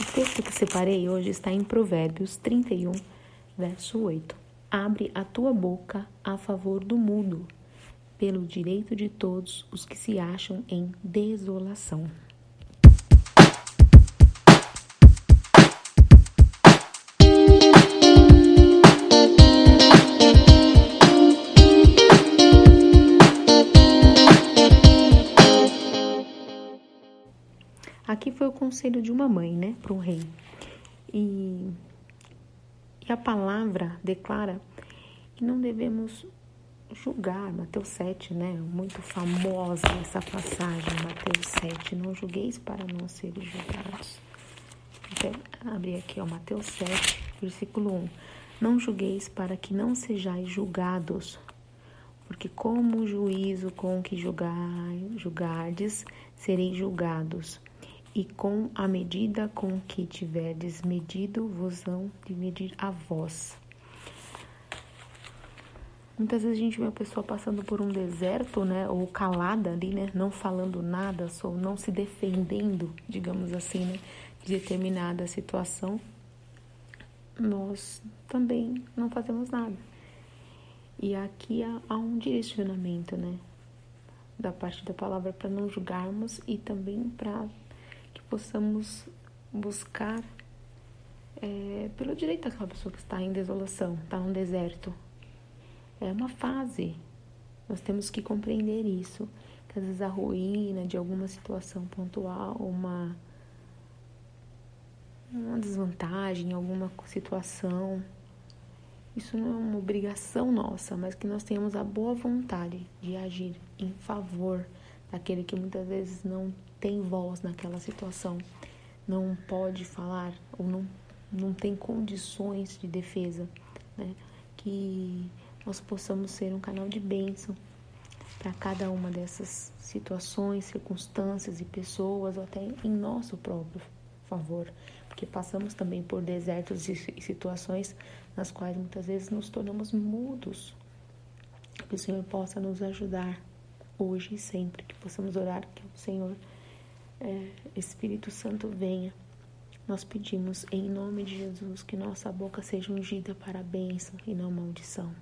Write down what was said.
O texto que separei hoje está em Provérbios 31, verso 8. Abre a tua boca a favor do mudo, pelo direito de todos os que se acham em desolação. Aqui foi o conselho de uma mãe, né, para um rei. E, e a palavra declara que não devemos julgar, Mateus 7, né, muito famosa essa passagem, Mateus 7, não julgueis para não serem julgados. Então, abrir aqui, ó, Mateus 7, versículo 1. Não julgueis para que não sejais julgados, porque como o juízo com que julgar, julgardes, sereis julgados e com a medida com que tiverdes medido, vos hão de medir a vós. Muitas vezes a gente vê uma pessoa passando por um deserto, né, ou calada ali, né, não falando nada, só não se defendendo, digamos assim, né, de determinada situação. Nós também não fazemos nada. E aqui há um direcionamento, né, da parte da palavra para não julgarmos e também para possamos buscar é, pelo direito daquela pessoa que está em desolação, está num deserto. É uma fase. Nós temos que compreender isso. Que às vezes a ruína de alguma situação pontual, uma, uma desvantagem, alguma situação, isso não é uma obrigação nossa, mas que nós tenhamos a boa vontade de agir em favor daquele que muitas vezes não tem voz naquela situação, não pode falar ou não, não tem condições de defesa, né? Que nós possamos ser um canal de bênção para cada uma dessas situações, circunstâncias e pessoas, ou até em nosso próprio favor, porque passamos também por desertos e situações nas quais muitas vezes nos tornamos mudos. Que o Senhor possa nos ajudar hoje e sempre, que possamos orar que o Senhor é, Espírito Santo venha. Nós pedimos em nome de Jesus que nossa boca seja ungida para a bênção e não maldição.